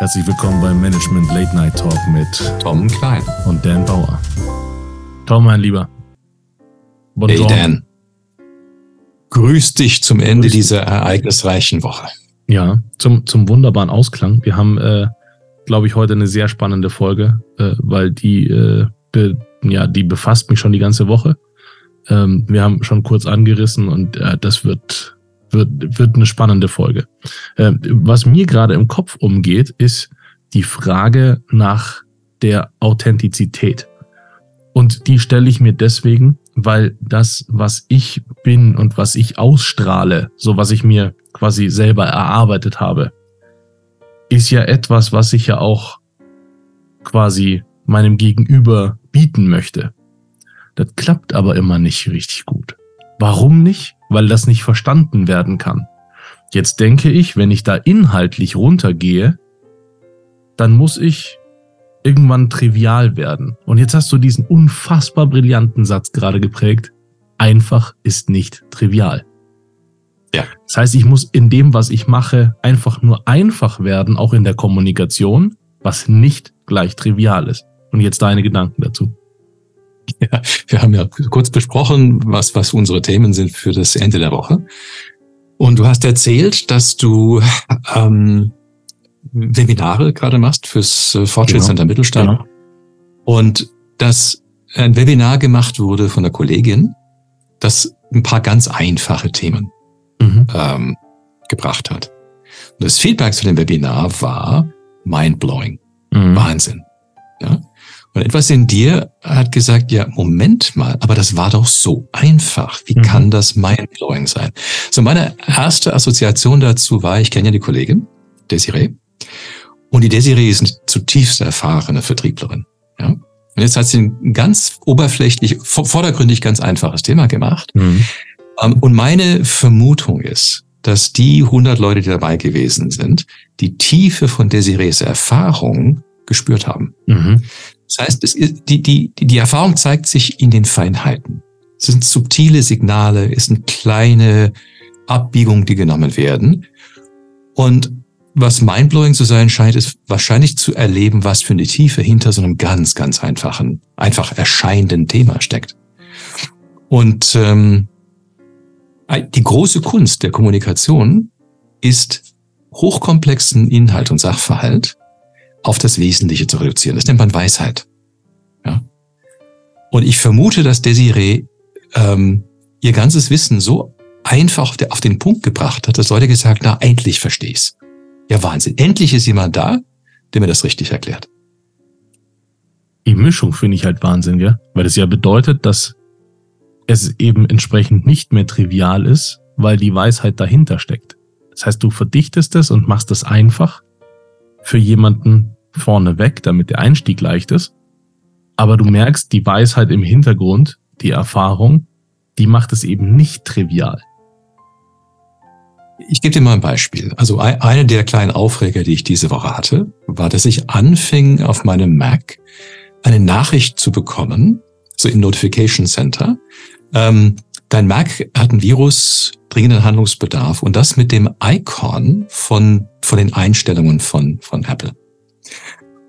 Herzlich willkommen beim Management Late Night Talk mit Tom Klein und Dan Bauer. Tom, mein Lieber. Bonjour. Hey Dan. Grüß dich zum Ende Grüß dieser ereignisreichen Woche. Ja, zum, zum wunderbaren Ausklang. Wir haben, äh, glaube ich, heute eine sehr spannende Folge, äh, weil die, äh, be, ja, die befasst mich schon die ganze Woche. Ähm, wir haben schon kurz angerissen und äh, das wird wird, wird eine spannende Folge. Äh, was mir gerade im Kopf umgeht, ist die Frage nach der Authentizität. Und die stelle ich mir deswegen, weil das, was ich bin und was ich ausstrahle, so was ich mir quasi selber erarbeitet habe, ist ja etwas, was ich ja auch quasi meinem Gegenüber bieten möchte. Das klappt aber immer nicht richtig gut. Warum nicht? Weil das nicht verstanden werden kann. Jetzt denke ich, wenn ich da inhaltlich runtergehe, dann muss ich irgendwann trivial werden. Und jetzt hast du diesen unfassbar brillanten Satz gerade geprägt. Einfach ist nicht trivial. Ja. Das heißt, ich muss in dem, was ich mache, einfach nur einfach werden, auch in der Kommunikation, was nicht gleich trivial ist. Und jetzt deine Gedanken dazu. Ja, wir haben ja kurz besprochen, was, was unsere Themen sind für das Ende der Woche. Und du hast erzählt, dass du ähm, Webinare gerade machst fürs äh, Fortschrittscenter genau. Mittelstand. Genau. Und dass ein Webinar gemacht wurde von einer Kollegin, das ein paar ganz einfache Themen mhm. ähm, gebracht hat. Und das Feedback zu dem Webinar war mindblowing. Mhm. Wahnsinn. Ja? Und etwas in dir hat gesagt, ja, Moment mal, aber das war doch so einfach. Wie mhm. kann das mindblowing sein? So, meine erste Assoziation dazu war, ich kenne ja die Kollegin, Desiree. Und die Desiree ist eine zutiefst erfahrene Vertrieblerin. Ja? Und jetzt hat sie ein ganz oberflächlich, vordergründig ganz einfaches Thema gemacht. Mhm. Ähm, und meine Vermutung ist, dass die 100 Leute, die dabei gewesen sind, die Tiefe von Desirees Erfahrung gespürt haben. Mhm. Das heißt, ist, die, die, die Erfahrung zeigt sich in den Feinheiten. Es sind subtile Signale, es sind kleine Abbiegungen, die genommen werden. Und was mindblowing zu sein scheint, ist wahrscheinlich zu erleben, was für eine Tiefe hinter so einem ganz, ganz einfachen, einfach erscheinenden Thema steckt. Und ähm, die große Kunst der Kommunikation ist hochkomplexen Inhalt und Sachverhalt auf das Wesentliche zu reduzieren. Das nennt man Weisheit. Ja? Und ich vermute, dass Desiree ähm, ihr ganzes Wissen so einfach auf den Punkt gebracht hat, dass Leute gesagt, na, endlich verstehe ich's. Ja, Wahnsinn. Endlich ist jemand da, der mir das richtig erklärt. Die Mischung finde ich halt Wahnsinn, ja? Weil das ja bedeutet, dass es eben entsprechend nicht mehr trivial ist, weil die Weisheit dahinter steckt. Das heißt, du verdichtest es und machst es einfach für jemanden vorneweg, damit der Einstieg leicht ist. Aber du merkst, die Weisheit im Hintergrund, die Erfahrung, die macht es eben nicht trivial. Ich gebe dir mal ein Beispiel. Also eine der kleinen Aufreger, die ich diese Woche hatte, war, dass ich anfing auf meinem Mac eine Nachricht zu bekommen, so im Notification Center. Ähm, dein Mac hat ein Virus, dringenden Handlungsbedarf und das mit dem Icon von, von den Einstellungen von, von Apple.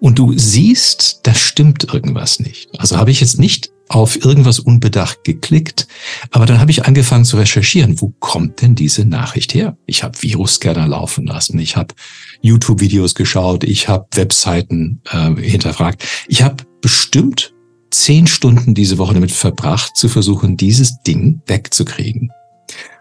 Und du siehst, da stimmt irgendwas nicht. Also habe ich jetzt nicht auf irgendwas unbedacht geklickt, aber dann habe ich angefangen zu recherchieren, wo kommt denn diese Nachricht her? Ich habe Virusscanner laufen lassen, ich habe YouTube-Videos geschaut, ich habe Webseiten äh, hinterfragt. Ich habe bestimmt zehn Stunden diese Woche damit verbracht, zu versuchen, dieses Ding wegzukriegen.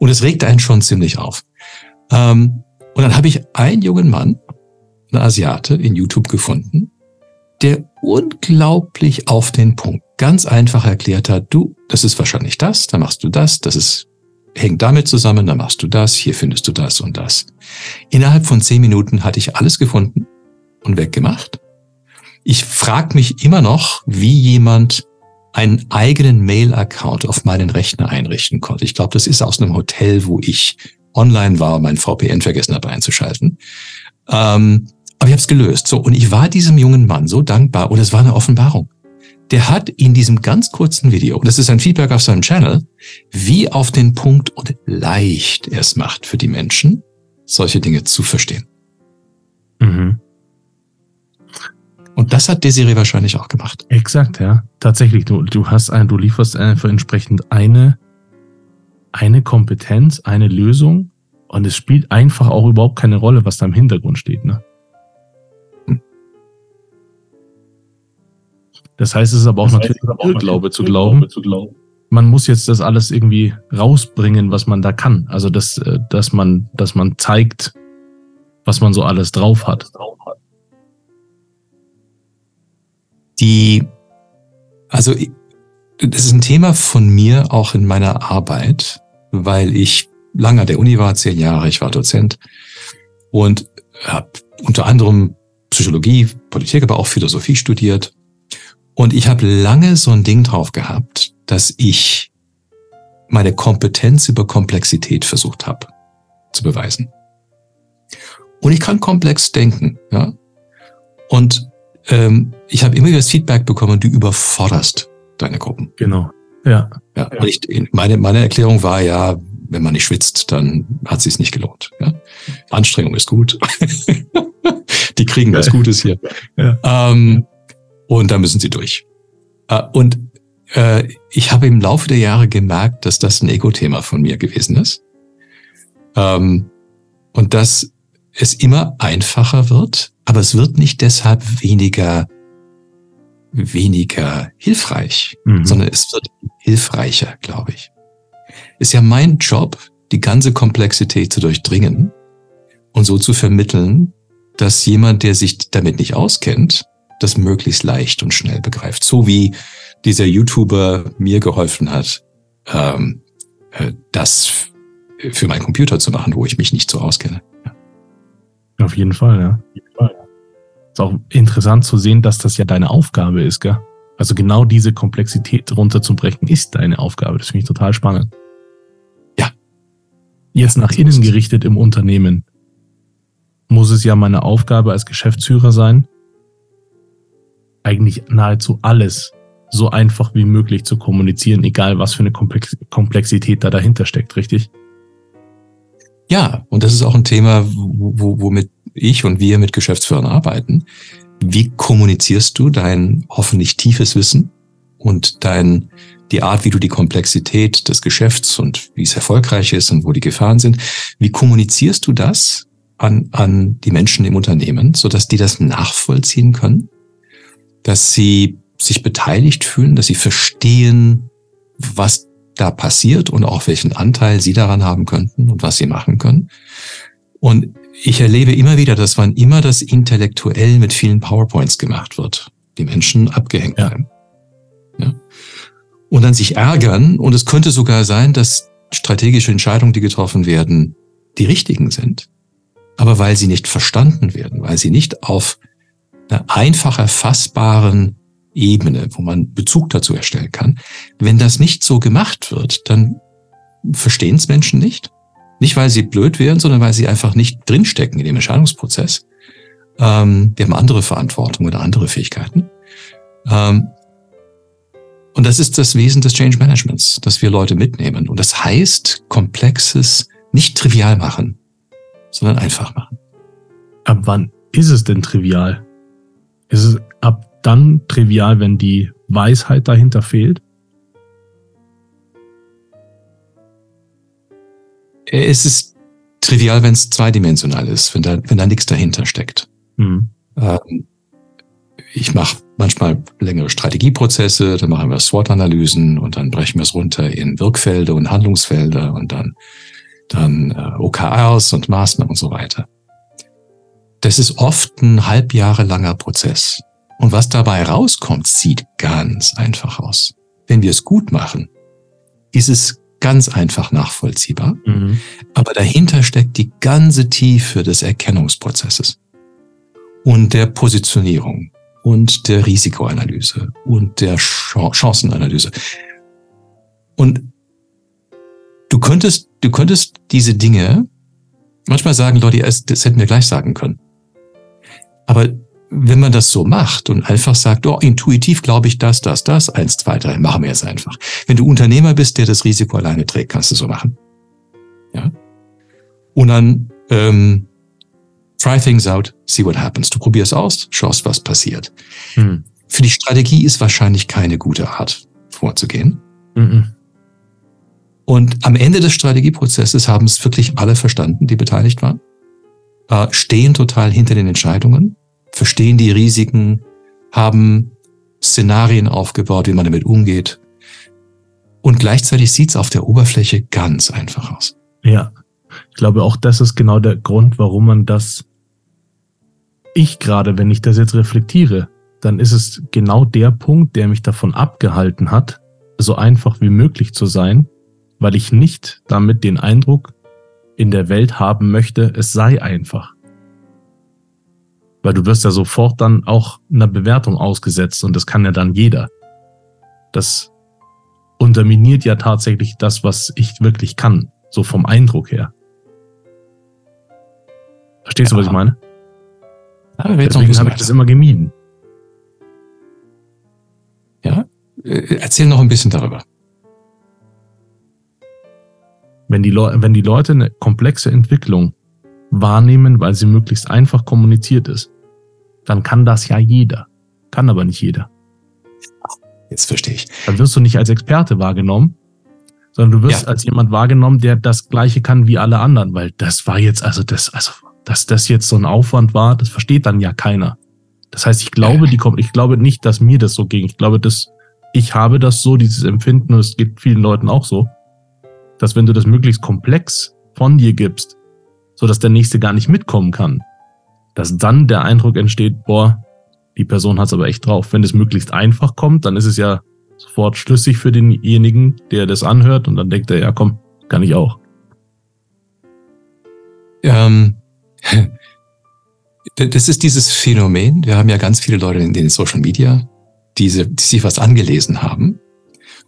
Und es regt einen schon ziemlich auf. Ähm, und dann habe ich einen jungen Mann, einen Asiate, in YouTube gefunden, der unglaublich auf den Punkt ganz einfach erklärt hat, du, das ist wahrscheinlich das, dann machst du das, das ist, hängt damit zusammen, dann machst du das, hier findest du das und das. Innerhalb von zehn Minuten hatte ich alles gefunden und weggemacht. Ich frage mich immer noch, wie jemand einen eigenen Mail-Account auf meinen Rechner einrichten konnte. Ich glaube, das ist aus einem Hotel, wo ich online war, mein VPN vergessen habe einzuschalten. Ähm, aber ich habe es gelöst. So, und ich war diesem jungen Mann so dankbar und es war eine Offenbarung. Der hat in diesem ganz kurzen Video, und das ist ein Feedback auf seinem Channel, wie auf den Punkt und leicht er es macht für die Menschen, solche Dinge zu verstehen. Mhm. Und das hat Desiree wahrscheinlich auch gemacht. Exakt, ja. Tatsächlich, du, du hast ein, du lieferst einfach entsprechend eine, eine Kompetenz, eine Lösung und es spielt einfach auch überhaupt keine Rolle, was da im Hintergrund steht, ne? Das heißt, es ist aber auch das natürlich aber auch Glaube zu glauben, zu glauben, man muss jetzt das alles irgendwie rausbringen, was man da kann. Also dass, äh, dass man, dass man zeigt, was man so alles drauf hat. Die, also das ist ein Thema von mir auch in meiner Arbeit, weil ich lange an der Uni war, zehn Jahre, ich war Dozent und habe unter anderem Psychologie, Politik, aber auch Philosophie studiert. Und ich habe lange so ein Ding drauf gehabt, dass ich meine Kompetenz über Komplexität versucht habe zu beweisen. Und ich kann komplex denken, ja. Und ähm, ich habe immer wieder das Feedback bekommen, du überforderst deine Gruppen. Genau. Ja. ja, Und ich, meine, meine Erklärung war ja, wenn man nicht schwitzt, dann hat es sich nicht gelohnt. Ja? Anstrengung ist gut. Die kriegen was Gutes hier. Ja. Ähm, und da müssen sie durch. Äh, und äh, ich habe im Laufe der Jahre gemerkt, dass das ein Ego-Thema von mir gewesen ist. Ähm, und dass es immer einfacher wird, aber es wird nicht deshalb weniger weniger hilfreich, mhm. sondern es wird hilfreicher, glaube ich. Ist ja mein Job, die ganze Komplexität zu durchdringen und so zu vermitteln, dass jemand, der sich damit nicht auskennt, das möglichst leicht und schnell begreift. So wie dieser YouTuber mir geholfen hat, ähm, äh, das für meinen Computer zu machen, wo ich mich nicht so auskenne. Ja. Auf jeden Fall, ja. Ist auch interessant zu sehen, dass das ja deine Aufgabe ist, gell? Also genau diese Komplexität runterzubrechen ist deine Aufgabe. Das finde ich total spannend. Ja. Jetzt nach innen gerichtet im Unternehmen muss es ja meine Aufgabe als Geschäftsführer sein, eigentlich nahezu alles so einfach wie möglich zu kommunizieren, egal was für eine Komplexität da dahinter steckt, richtig? Ja, und das ist auch ein Thema, womit ich und wir mit Geschäftsführern arbeiten. Wie kommunizierst du dein hoffentlich tiefes Wissen und dein, die Art, wie du die Komplexität des Geschäfts und wie es erfolgreich ist und wo die Gefahren sind, wie kommunizierst du das an, an die Menschen im Unternehmen, sodass die das nachvollziehen können? dass sie sich beteiligt fühlen, dass sie verstehen, was da passiert und auch welchen Anteil sie daran haben könnten und was sie machen können. Und ich erlebe immer wieder, dass wann immer das intellektuell mit vielen PowerPoints gemacht wird, die Menschen abgehängt bleiben. Ja. Und dann sich ärgern. Und es könnte sogar sein, dass strategische Entscheidungen, die getroffen werden, die richtigen sind. Aber weil sie nicht verstanden werden, weil sie nicht auf einer einfach erfassbaren Ebene, wo man Bezug dazu erstellen kann. Wenn das nicht so gemacht wird, dann verstehen es Menschen nicht. Nicht, weil sie blöd wären, sondern weil sie einfach nicht drinstecken in dem Entscheidungsprozess. Ähm, die haben andere Verantwortung oder andere Fähigkeiten. Ähm, und das ist das Wesen des Change Managements, dass wir Leute mitnehmen. Und das heißt, Komplexes nicht trivial machen, sondern einfach machen. Ab wann ist es denn trivial? Ist es ab dann trivial, wenn die Weisheit dahinter fehlt? Es ist trivial, wenn es zweidimensional ist, wenn da, wenn da nichts dahinter steckt. Mhm. Ähm, ich mache manchmal längere Strategieprozesse, dann machen wir SWOT-Analysen und dann brechen wir es runter in Wirkfelder und Handlungsfelder und dann, dann äh, OKRs und Maßnahmen und so weiter. Das ist oft ein halbjahrelanger Prozess. Und was dabei rauskommt, sieht ganz einfach aus. Wenn wir es gut machen, ist es ganz einfach nachvollziehbar. Mhm. Aber dahinter steckt die ganze Tiefe des Erkennungsprozesses und der Positionierung und der Risikoanalyse und der Chancenanalyse. Und du könntest, du könntest diese Dinge manchmal sagen, Leute, das hätten wir gleich sagen können. Aber wenn man das so macht und einfach sagt, oh, intuitiv glaube ich das, das, das, eins, zwei, drei, machen wir es einfach. Wenn du Unternehmer bist, der das Risiko alleine trägt, kannst du so machen. Ja. Und dann ähm, Try things out, see what happens. Du probierst aus, schaust, was passiert. Hm. Für die Strategie ist wahrscheinlich keine gute Art vorzugehen. Mhm. Und am Ende des Strategieprozesses haben es wirklich alle verstanden, die beteiligt waren, äh, stehen total hinter den Entscheidungen, verstehen die Risiken, haben Szenarien aufgebaut, wie man damit umgeht. Und gleichzeitig sieht es auf der Oberfläche ganz einfach aus. Ja, ich glaube auch, das ist genau der Grund, warum man das, ich gerade, wenn ich das jetzt reflektiere, dann ist es genau der Punkt, der mich davon abgehalten hat, so einfach wie möglich zu sein, weil ich nicht damit den Eindruck in der Welt haben möchte, es sei einfach. Weil du wirst ja sofort dann auch einer Bewertung ausgesetzt und das kann ja dann jeder. Das unterminiert ja tatsächlich das, was ich wirklich kann, so vom Eindruck her. Verstehst ja. du, was ich meine? Ja, Deswegen habe ich das immer gemieden. Ja, äh, erzähl noch ein bisschen darüber. Wenn die, wenn die Leute eine komplexe Entwicklung wahrnehmen, weil sie möglichst einfach kommuniziert ist, dann kann das ja jeder. Kann aber nicht jeder. Jetzt verstehe ich. Dann wirst du nicht als Experte wahrgenommen, sondern du wirst ja. als jemand wahrgenommen, der das Gleiche kann wie alle anderen, weil das war jetzt, also das, also, dass das jetzt so ein Aufwand war, das versteht dann ja keiner. Das heißt, ich glaube, die kommt, ich glaube nicht, dass mir das so ging. Ich glaube, dass ich habe das so, dieses Empfinden, und es geht vielen Leuten auch so, dass wenn du das möglichst komplex von dir gibst, so dass der nächste gar nicht mitkommen kann, dass dann der Eindruck entsteht, boah, die Person hat es aber echt drauf. Wenn es möglichst einfach kommt, dann ist es ja sofort schlüssig für denjenigen, der das anhört und dann denkt er, ja komm, kann ich auch. Ähm, das ist dieses Phänomen. Wir haben ja ganz viele Leute in den Social Media, diese, die sich was angelesen haben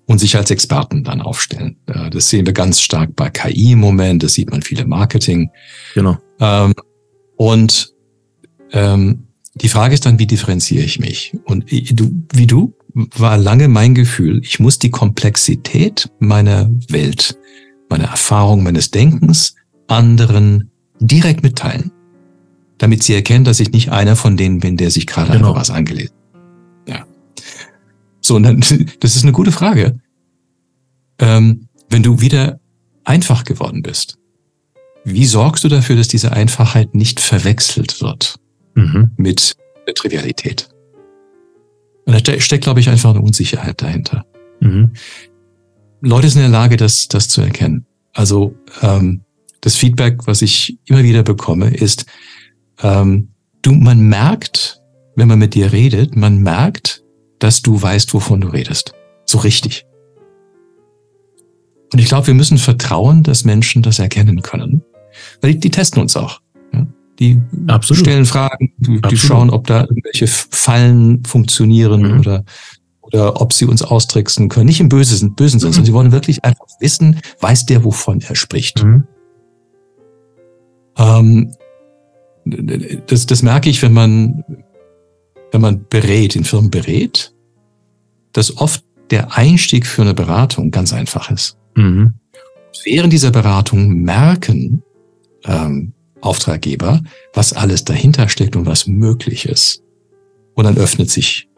und sich als Experten dann aufstellen. Das sehen wir ganz stark bei KI im Moment, das sieht man viele Marketing. Genau. Ähm, und ähm, die Frage ist dann, wie differenziere ich mich? Und du, wie du, war lange mein Gefühl, ich muss die Komplexität meiner Welt, meiner Erfahrung, meines Denkens anderen direkt mitteilen damit sie erkennen, dass ich nicht einer von denen bin, der sich gerade genau. einfach was angelesen. So, und dann, das ist eine gute Frage. Ähm, wenn du wieder einfach geworden bist, wie sorgst du dafür, dass diese Einfachheit nicht verwechselt wird mhm. mit der Trivialität? Und da steckt, glaube ich, einfach eine Unsicherheit dahinter. Mhm. Leute sind in der Lage, das, das zu erkennen. Also ähm, das Feedback, was ich immer wieder bekomme, ist, ähm, du, man merkt, wenn man mit dir redet, man merkt, dass du weißt, wovon du redest. So richtig. Und ich glaube, wir müssen vertrauen, dass Menschen das erkennen können. Weil die, die testen uns auch. Ja? Die Absolut. stellen Fragen, die, die, schauen, ob da irgendwelche Fallen funktionieren mhm. oder, oder ob sie uns austricksen können. Nicht im bösen, bösen Sinn, mhm. sondern sie wollen wirklich einfach wissen, weiß der, wovon er spricht. Mhm. Ähm, das, das merke ich, wenn man, wenn man berät, in Firmen berät, dass oft der Einstieg für eine Beratung ganz einfach ist. Mhm. Während dieser Beratung merken ähm, Auftraggeber, was alles dahinter steckt und was möglich ist. Und dann öffnet sich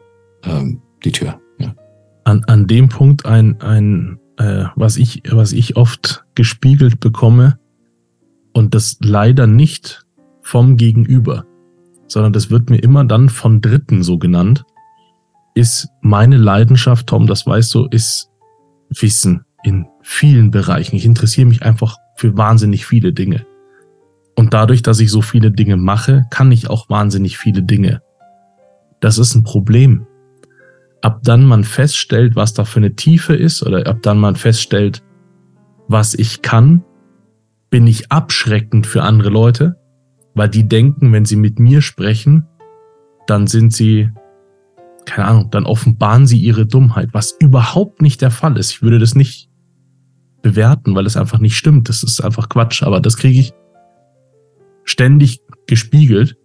ähm, die Tür. Ja. An, an dem Punkt ein, ein äh, was, ich, was ich oft gespiegelt bekomme und das leider nicht vom Gegenüber, sondern das wird mir immer dann von Dritten so genannt, ist meine Leidenschaft, Tom, das weißt du, ist Wissen in vielen Bereichen. Ich interessiere mich einfach für wahnsinnig viele Dinge. Und dadurch, dass ich so viele Dinge mache, kann ich auch wahnsinnig viele Dinge. Das ist ein Problem. Ab dann man feststellt, was da für eine Tiefe ist, oder ab dann man feststellt, was ich kann, bin ich abschreckend für andere Leute, weil die denken, wenn sie mit mir sprechen, dann sind sie, keine Ahnung, dann offenbaren sie ihre Dummheit, was überhaupt nicht der Fall ist. Ich würde das nicht bewerten, weil es einfach nicht stimmt. Das ist einfach Quatsch, aber das kriege ich ständig gespiegelt,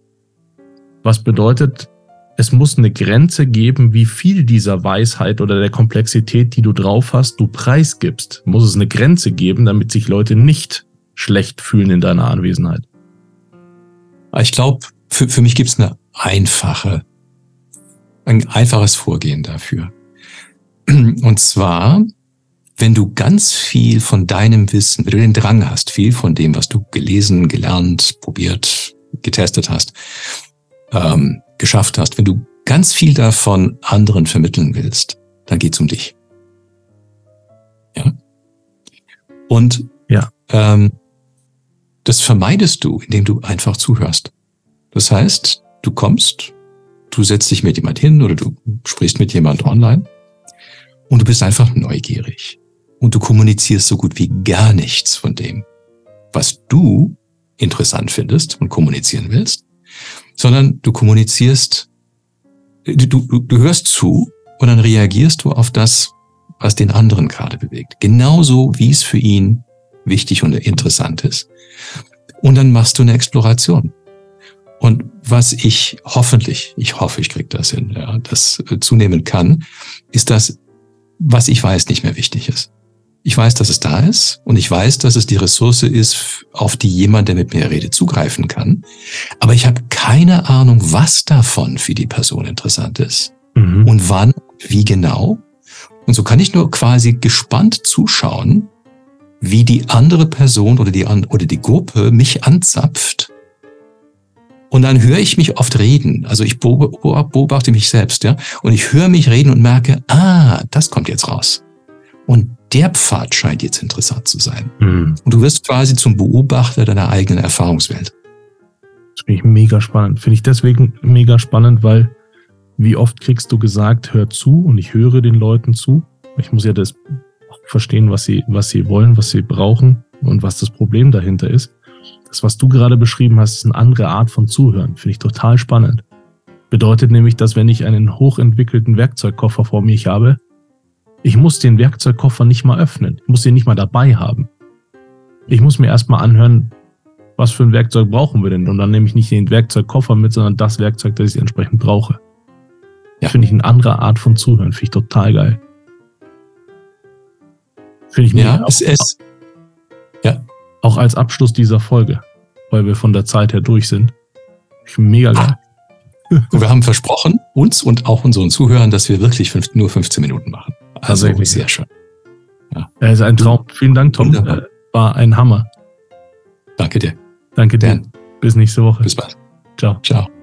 was bedeutet, es muss eine Grenze geben, wie viel dieser Weisheit oder der Komplexität, die du drauf hast, du preisgibst. Muss es eine Grenze geben, damit sich Leute nicht schlecht fühlen in deiner Anwesenheit. Ich glaube, für, für mich gibt es eine einfache, ein einfaches Vorgehen dafür. Und zwar, wenn du ganz viel von deinem Wissen, wenn du den Drang hast, viel von dem, was du gelesen, gelernt, probiert, getestet hast, ähm, geschafft hast, wenn du ganz viel davon anderen vermitteln willst, dann geht's um dich. Ja. Und ja. Ähm, das vermeidest du, indem du einfach zuhörst. Das heißt, du kommst, du setzt dich mit jemand hin oder du sprichst mit jemand online und du bist einfach neugierig. Und du kommunizierst so gut wie gar nichts von dem, was du interessant findest und kommunizieren willst, sondern du kommunizierst, du, du, du hörst zu und dann reagierst du auf das, was den anderen gerade bewegt. Genauso wie es für ihn wichtig und interessant ist. Und dann machst du eine Exploration. Und was ich hoffentlich, ich hoffe, ich kriege das hin, ja, das äh, zunehmen kann, ist, dass was ich weiß nicht mehr wichtig ist. Ich weiß, dass es da ist und ich weiß, dass es die Ressource ist, auf die jemand, der mit mir redet, zugreifen kann. Aber ich habe keine Ahnung, was davon für die Person interessant ist mhm. und wann, wie genau. Und so kann ich nur quasi gespannt zuschauen, wie die andere Person oder die, oder die Gruppe mich anzapft. Und dann höre ich mich oft reden. Also ich beobachte mich selbst, ja. Und ich höre mich reden und merke, ah, das kommt jetzt raus. Und der Pfad scheint jetzt interessant zu sein. Mhm. Und du wirst quasi zum Beobachter deiner eigenen Erfahrungswelt. Das finde ich mega spannend. Finde ich deswegen mega spannend, weil wie oft kriegst du gesagt, hör zu und ich höre den Leuten zu. Ich muss ja das verstehen, was sie, was sie wollen, was sie brauchen und was das Problem dahinter ist. Das, was du gerade beschrieben hast, ist eine andere Art von Zuhören. Finde ich total spannend. Bedeutet nämlich, dass wenn ich einen hochentwickelten Werkzeugkoffer vor mir habe, ich muss den Werkzeugkoffer nicht mal öffnen. Ich muss den nicht mal dabei haben. Ich muss mir erstmal anhören, was für ein Werkzeug brauchen wir denn? Und dann nehme ich nicht den Werkzeugkoffer mit, sondern das Werkzeug, das ich entsprechend brauche. Ja. Finde ich eine andere Art von Zuhören. Finde ich total geil. Finde ich ja, es ist, ja. Auch als Abschluss dieser Folge, weil wir von der Zeit her durch sind. Mega geil. Und wir haben versprochen, uns und auch unseren Zuhörern, dass wir wirklich fünf, nur 15 Minuten machen. Also sehr schön. Ja. Es ist ein Traum. Vielen Dank, Tom. Wunderbar. War ein Hammer. Danke dir. Danke dir. Dan. Bis nächste Woche. Bis bald. Ciao. Ciao.